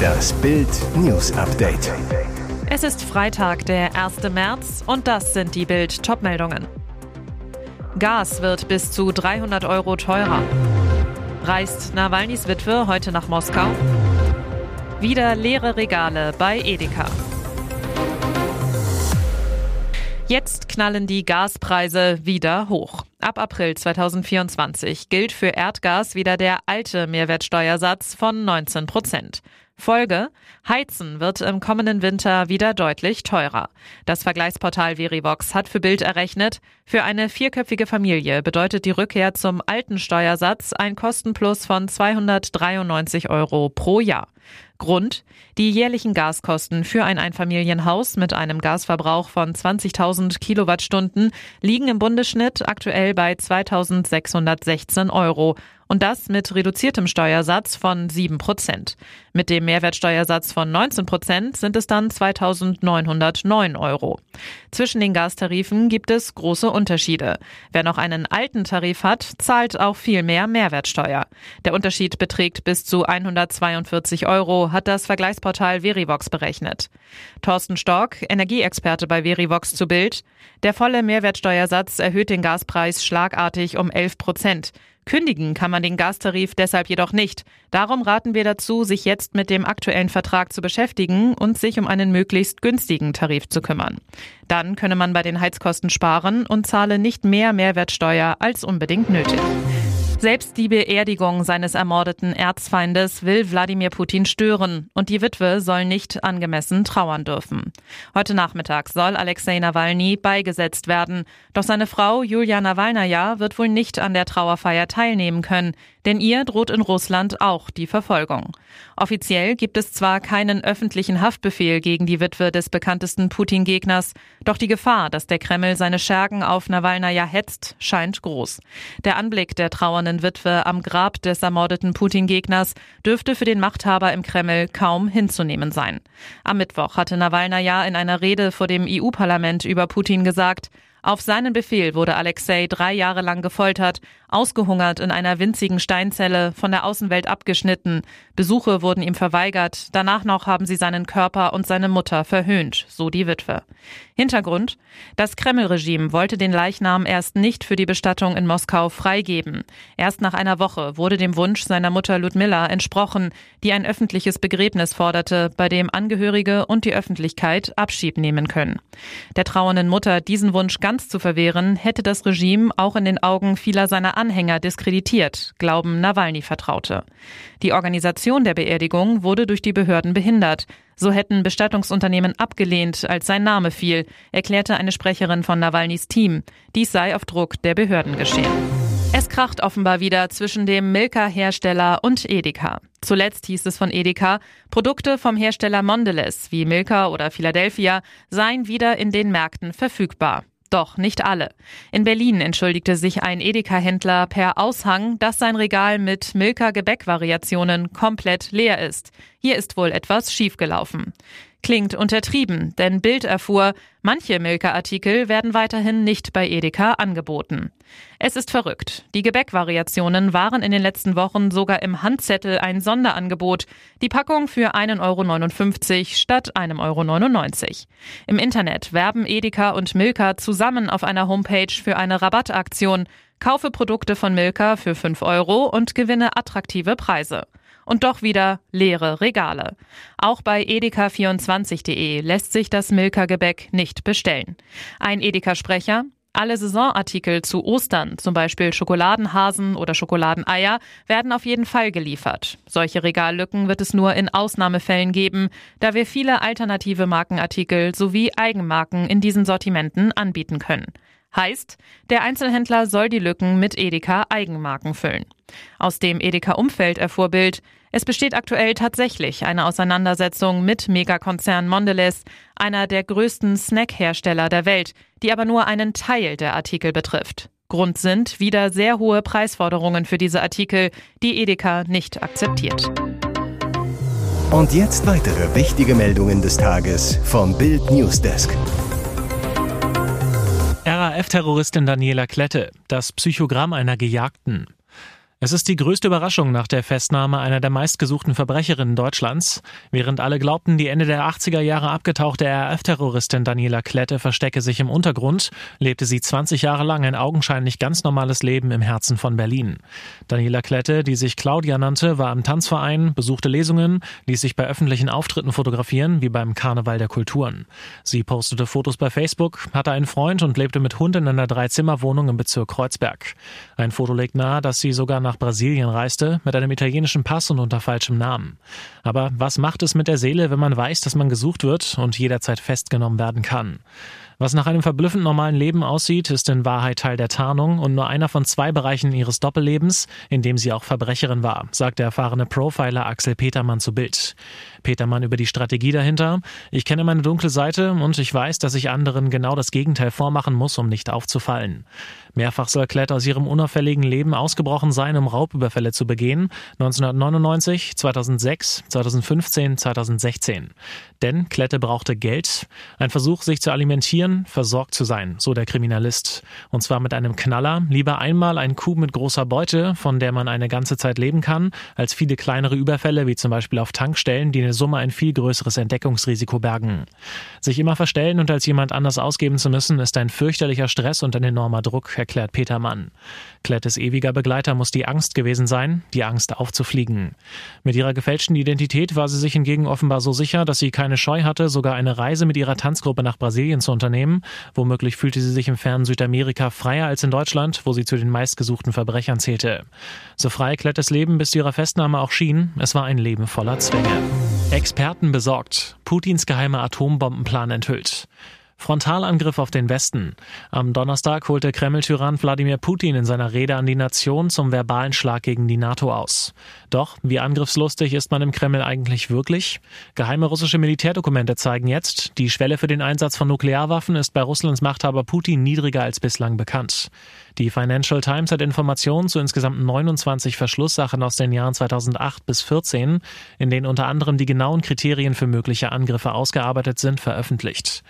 Das Bild News Update. Es ist Freitag, der 1. März und das sind die Bild Topmeldungen. Gas wird bis zu 300 Euro teurer. Reist Nawalnys Witwe heute nach Moskau? Wieder leere Regale bei Edeka. Jetzt knallen die Gaspreise wieder hoch. Ab April 2024 gilt für Erdgas wieder der alte Mehrwertsteuersatz von 19 Prozent. Folge, Heizen wird im kommenden Winter wieder deutlich teurer. Das Vergleichsportal Verivox hat für Bild errechnet, für eine vierköpfige Familie bedeutet die Rückkehr zum alten Steuersatz ein Kostenplus von 293 Euro pro Jahr. Grund? Die jährlichen Gaskosten für ein Einfamilienhaus mit einem Gasverbrauch von 20.000 Kilowattstunden liegen im Bundesschnitt aktuell bei 2.616 Euro und das mit reduziertem Steuersatz von 7 Prozent. Mit dem Mehrwertsteuersatz von 19 Prozent sind es dann 2.909 Euro. Zwischen den Gastarifen gibt es große Unterschiede. Wer noch einen alten Tarif hat, zahlt auch viel mehr Mehrwertsteuer. Der Unterschied beträgt bis zu 142 Euro, hat das Vergleichsportal Verivox berechnet. Thorsten Stork, Energieexperte bei Verivox zu Bild. Der volle Mehrwertsteuersatz erhöht den Gaspreis schlagartig um 11 Prozent. Kündigen kann man den Gastarif deshalb jedoch nicht. Darum raten wir dazu, sich jetzt mit dem aktuellen Vertrag zu beschäftigen und sich um einen möglichst günstigen Tarif zu kümmern. Dann könne man bei den Heizkosten sparen und zahle nicht mehr Mehrwertsteuer als unbedingt nötig. Selbst die Beerdigung seines ermordeten Erzfeindes will Wladimir Putin stören. Und die Witwe soll nicht angemessen trauern dürfen. Heute Nachmittag soll Alexei Nawalny beigesetzt werden, doch seine Frau Julia Nawalnaja wird wohl nicht an der Trauerfeier teilnehmen können, denn ihr droht in Russland auch die Verfolgung. Offiziell gibt es zwar keinen öffentlichen Haftbefehl gegen die Witwe des bekanntesten Putin-Gegners, doch die Gefahr, dass der Kreml seine Schergen auf Nawalnaja hetzt, scheint groß. Der Anblick der trauernden Witwe am Grab des ermordeten Putin-Gegners dürfte für den Machthaber im Kreml kaum hinzunehmen sein. Am Mittwoch hatte Nawalnaja in einer Rede vor dem EU-Parlament über Putin gesagt, auf seinen Befehl wurde Alexei drei Jahre lang gefoltert, ausgehungert in einer winzigen Steinzelle, von der Außenwelt abgeschnitten. Besuche wurden ihm verweigert. Danach noch haben sie seinen Körper und seine Mutter verhöhnt, so die Witwe. Hintergrund? Das Kreml-Regime wollte den Leichnam erst nicht für die Bestattung in Moskau freigeben. Erst nach einer Woche wurde dem Wunsch seiner Mutter Ludmilla entsprochen, die ein öffentliches Begräbnis forderte, bei dem Angehörige und die Öffentlichkeit Abschied nehmen können. Der trauernden Mutter diesen Wunsch ganz zu verwehren, hätte das Regime auch in den Augen vieler seiner Anhänger diskreditiert, glauben Nawalny-Vertraute. Die Organisation der Beerdigung wurde durch die Behörden behindert. So hätten Bestattungsunternehmen abgelehnt, als sein Name fiel, erklärte eine Sprecherin von Nawalnys Team. Dies sei auf Druck der Behörden geschehen. Es kracht offenbar wieder zwischen dem Milka-Hersteller und Edeka. Zuletzt hieß es von Edeka, Produkte vom Hersteller Mondelez wie Milka oder Philadelphia seien wieder in den Märkten verfügbar. Doch nicht alle. In Berlin entschuldigte sich ein Edeka-Händler per Aushang, dass sein Regal mit Milka-Gebäckvariationen komplett leer ist. Hier ist wohl etwas schiefgelaufen. Klingt untertrieben, denn Bild erfuhr, manche Milka-Artikel werden weiterhin nicht bei Edeka angeboten. Es ist verrückt. Die Gebäckvariationen waren in den letzten Wochen sogar im Handzettel ein Sonderangebot. Die Packung für 1,59 Euro statt 1,99 Euro. Im Internet werben Edeka und Milka zusammen auf einer Homepage für eine Rabattaktion. Kaufe Produkte von Milka für 5 Euro und gewinne attraktive Preise und doch wieder leere Regale. Auch bei edeka24.de lässt sich das Milka-Gebäck nicht bestellen. Ein Edeka-Sprecher, alle Saisonartikel zu Ostern, zum Beispiel Schokoladenhasen oder Schokoladeneier, werden auf jeden Fall geliefert. Solche Regallücken wird es nur in Ausnahmefällen geben, da wir viele alternative Markenartikel sowie Eigenmarken in diesen Sortimenten anbieten können. Heißt, der Einzelhändler soll die Lücken mit Edeka Eigenmarken füllen. Aus dem Edeka-Umfeld erfuhr Bild, es besteht aktuell tatsächlich eine Auseinandersetzung mit Megakonzern Mondelez, einer der größten Snackhersteller der Welt, die aber nur einen Teil der Artikel betrifft. Grund sind wieder sehr hohe Preisforderungen für diese Artikel, die Edeka nicht akzeptiert. Und jetzt weitere wichtige Meldungen des Tages vom Bild Newsdesk. RAF-Terroristin Daniela Klette, das Psychogramm einer Gejagten. Es ist die größte Überraschung nach der Festnahme einer der meistgesuchten Verbrecherinnen Deutschlands. Während alle glaubten, die Ende der 80er Jahre abgetauchte RAF-Terroristin Daniela Klette verstecke sich im Untergrund, lebte sie 20 Jahre lang ein augenscheinlich ganz normales Leben im Herzen von Berlin. Daniela Klette, die sich Claudia nannte, war im Tanzverein, besuchte Lesungen, ließ sich bei öffentlichen Auftritten fotografieren, wie beim Karneval der Kulturen. Sie postete Fotos bei Facebook, hatte einen Freund und lebte mit Hund in einer Dreizimmerwohnung im Bezirk Kreuzberg. Ein Foto legt nahe, dass sie sogar nach nach Brasilien reiste, mit einem italienischen Pass und unter falschem Namen. Aber was macht es mit der Seele, wenn man weiß, dass man gesucht wird und jederzeit festgenommen werden kann? Was nach einem verblüffend normalen Leben aussieht, ist in Wahrheit Teil der Tarnung und nur einer von zwei Bereichen ihres Doppellebens, in dem sie auch Verbrecherin war, sagt der erfahrene Profiler Axel Petermann zu Bild. Petermann über die Strategie dahinter. Ich kenne meine dunkle Seite und ich weiß, dass ich anderen genau das Gegenteil vormachen muss, um nicht aufzufallen. Mehrfach soll Klett aus ihrem unauffälligen Leben ausgebrochen sein, um Raubüberfälle zu begehen. 1999, 2006, 2015, 2016. Denn Klette brauchte Geld. Ein Versuch, sich zu alimentieren, versorgt zu sein, so der Kriminalist. Und zwar mit einem Knaller. Lieber einmal ein Coup mit großer Beute, von der man eine ganze Zeit leben kann, als viele kleinere Überfälle, wie zum Beispiel auf Tankstellen, die in der Summe ein viel größeres Entdeckungsrisiko bergen. Sich immer verstellen und als jemand anders ausgeben zu müssen, ist ein fürchterlicher Stress und ein enormer Druck, erklärt Peter Mann. Klettes ewiger Begleiter muss die Angst gewesen sein, die Angst aufzufliegen. Mit ihrer gefälschten Identität war sie sich hingegen offenbar so sicher, dass sie keine Scheu hatte, sogar eine Reise mit ihrer Tanzgruppe nach Brasilien zu unternehmen. Womöglich fühlte sie sich im fernen Südamerika freier als in Deutschland, wo sie zu den meistgesuchten Verbrechern zählte. So frei Klettes Leben bis zu ihrer Festnahme auch schien, es war ein Leben voller Zwänge. Experten besorgt. Putins geheimer Atombombenplan enthüllt. Frontalangriff auf den Westen. Am Donnerstag holte Kreml-Tyrann Wladimir Putin in seiner Rede an die Nation zum verbalen Schlag gegen die NATO aus. Doch, wie angriffslustig ist man im Kreml eigentlich wirklich? Geheime russische Militärdokumente zeigen jetzt, die Schwelle für den Einsatz von Nuklearwaffen ist bei Russlands Machthaber Putin niedriger als bislang bekannt. Die Financial Times hat Informationen zu insgesamt 29 Verschlusssachen aus den Jahren 2008 bis 2014, in denen unter anderem die genauen Kriterien für mögliche Angriffe ausgearbeitet sind, veröffentlicht.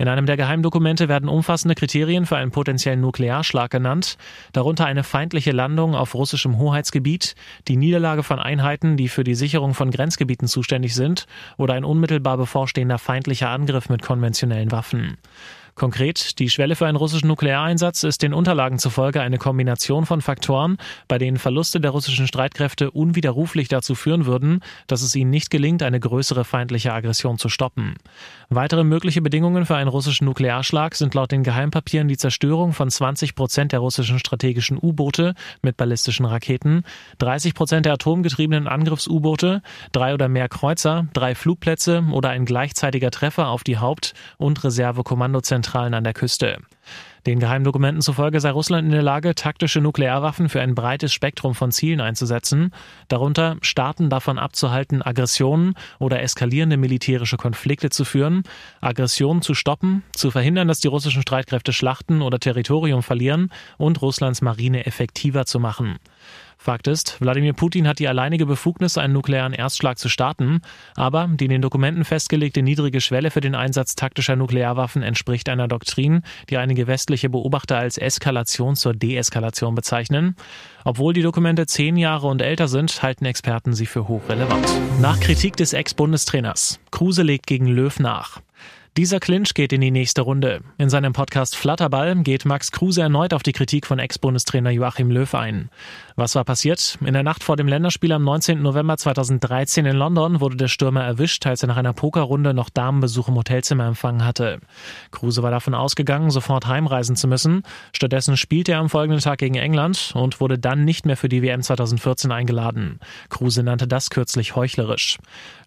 In einem der Geheimdokumente werden umfassende Kriterien für einen potenziellen Nuklearschlag genannt, darunter eine feindliche Landung auf russischem Hoheitsgebiet, die Niederlage von Einheiten, die für die Sicherung von Grenzgebieten zuständig sind, oder ein unmittelbar bevorstehender feindlicher Angriff mit konventionellen Waffen. Konkret, die Schwelle für einen russischen Nukleareinsatz ist den Unterlagen zufolge eine Kombination von Faktoren, bei denen Verluste der russischen Streitkräfte unwiderruflich dazu führen würden, dass es ihnen nicht gelingt, eine größere feindliche Aggression zu stoppen. Weitere mögliche Bedingungen für einen russischen Nuklearschlag sind laut den Geheimpapieren die Zerstörung von 20 Prozent der russischen strategischen U-Boote mit ballistischen Raketen, 30 Prozent der atomgetriebenen Angriffs-U-Boote, drei oder mehr Kreuzer, drei Flugplätze oder ein gleichzeitiger Treffer auf die Haupt- und Reservekommandozentrale Zentralen an der Küste. Den Geheimdokumenten zufolge sei Russland in der Lage, taktische Nuklearwaffen für ein breites Spektrum von Zielen einzusetzen, darunter Staaten davon abzuhalten, Aggressionen oder eskalierende militärische Konflikte zu führen, Aggressionen zu stoppen, zu verhindern, dass die russischen Streitkräfte Schlachten oder Territorium verlieren und Russlands Marine effektiver zu machen. Fakt ist, Wladimir Putin hat die alleinige Befugnis, einen nuklearen Erstschlag zu starten, aber die in den Dokumenten festgelegte niedrige Schwelle für den Einsatz taktischer Nuklearwaffen entspricht einer Doktrin, die einige westliche Beobachter als Eskalation zur Deeskalation bezeichnen. Obwohl die Dokumente zehn Jahre und älter sind, halten Experten sie für hochrelevant. Nach Kritik des Ex-Bundestrainers. Kruse legt gegen Löw nach. Dieser Clinch geht in die nächste Runde. In seinem Podcast Flatterball geht Max Kruse erneut auf die Kritik von Ex-Bundestrainer Joachim Löw ein. Was war passiert? In der Nacht vor dem Länderspiel am 19. November 2013 in London wurde der Stürmer erwischt, als er nach einer Pokerrunde noch Damenbesuch im Hotelzimmer empfangen hatte. Kruse war davon ausgegangen, sofort heimreisen zu müssen. Stattdessen spielte er am folgenden Tag gegen England und wurde dann nicht mehr für die WM 2014 eingeladen. Kruse nannte das kürzlich heuchlerisch.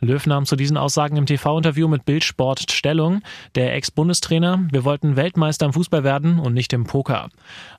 Löw nahm zu diesen Aussagen im TV-Interview mit Bildsport Stellung. Der Ex-Bundestrainer, wir wollten Weltmeister im Fußball werden und nicht im Poker.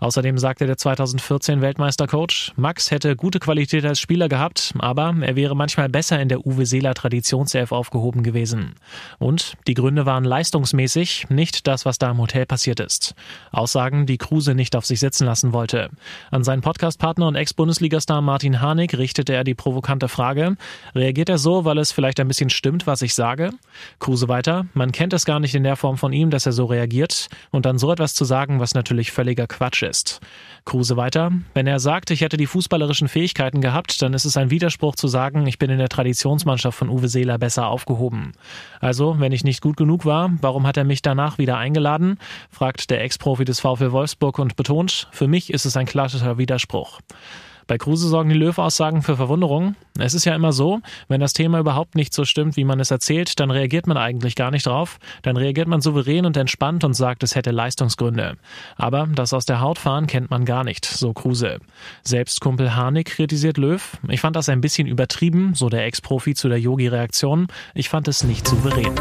Außerdem sagte der 2014 Weltmeistercoach, Max hätte gute Qualität als Spieler gehabt, aber er wäre manchmal besser in der Uwe Seeler Traditionself aufgehoben gewesen. Und die Gründe waren leistungsmäßig, nicht das, was da im Hotel passiert ist. Aussagen, die Kruse nicht auf sich sitzen lassen wollte. An seinen Podcastpartner und Ex-Bundesligastar Martin Harnik richtete er die provokante Frage, reagiert er so, weil es vielleicht ein bisschen stimmt, was ich sage? Kruse weiter, man kennt es gar nicht in der Form von ihm, dass er so reagiert und dann so etwas zu sagen, was natürlich völliger Quatsch ist. Kruse weiter, wenn er sagt, ich hätte die fußballerischen Fähigkeiten gehabt, dann ist es ein Widerspruch zu sagen, ich bin in der Traditionsmannschaft von Uwe Seeler besser aufgehoben. Also, wenn ich nicht gut genug war, warum hat er mich danach wieder eingeladen? fragt der Ex-Profi des VfL Wolfsburg und betont, für mich ist es ein klassischer Widerspruch. Bei Kruse sorgen die Löw-Aussagen für Verwunderung. Es ist ja immer so, wenn das Thema überhaupt nicht so stimmt, wie man es erzählt, dann reagiert man eigentlich gar nicht drauf. Dann reagiert man souverän und entspannt und sagt, es hätte Leistungsgründe. Aber das aus der Haut fahren kennt man gar nicht, so Kruse. Selbst Kumpel Harnik kritisiert Löw. Ich fand das ein bisschen übertrieben, so der Ex-Profi zu der Yogi-Reaktion. Ich fand es nicht souverän.